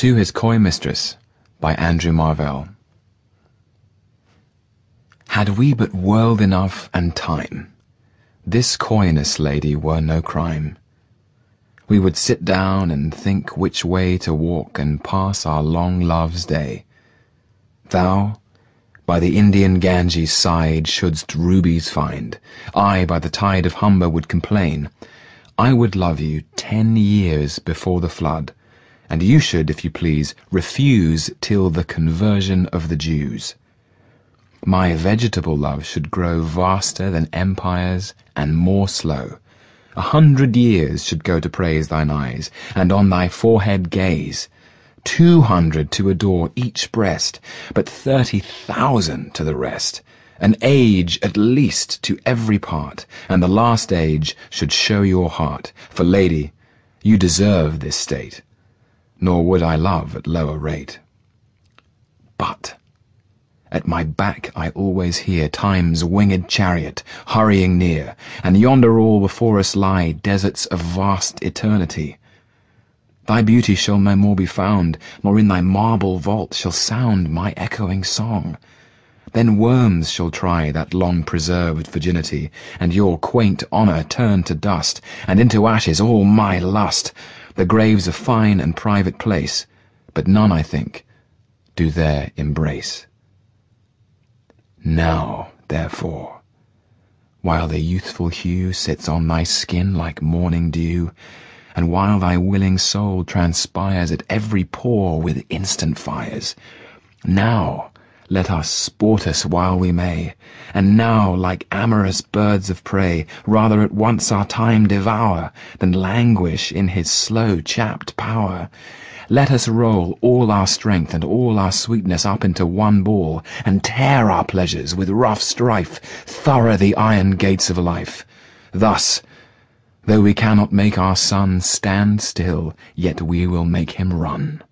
To His Coy Mistress by Andrew Marvell Had we but world enough and time, This coyness, lady, were no crime. We would sit down and think which way to walk And pass our long love's day. Thou by the Indian Ganges' side Shouldst rubies find, I by the tide Of Humber would complain. I would love you ten years before the flood and you should, if you please, refuse till the conversion of the Jews. My vegetable love should grow vaster than empires and more slow. A hundred years should go to praise thine eyes, and on thy forehead gaze. Two hundred to adore each breast, but thirty thousand to the rest. An age at least to every part, and the last age should show your heart. For, lady, you deserve this state nor would I love at lower rate. But at my back I always hear Time's winged chariot hurrying near, and yonder all before us lie deserts of vast eternity. Thy beauty shall no more be found, nor in thy marble vault shall sound my echoing song. Then worms shall try that long preserved virginity, and your quaint honour turn to dust, and into ashes all my lust. The grave's a fine and private place, but none, I think, do there embrace. Now, therefore, while the youthful hue sits on thy skin like morning dew, and while thy willing soul transpires at every pore with instant fires, now let us sport us while we may, and now, like amorous birds of prey, rather at once our time devour than languish in his slow chapt power. Let us roll all our strength and all our sweetness up into one ball, and tear our pleasures with rough strife thorough the iron gates of life. Thus, though we cannot make our sun stand still, yet we will make him run.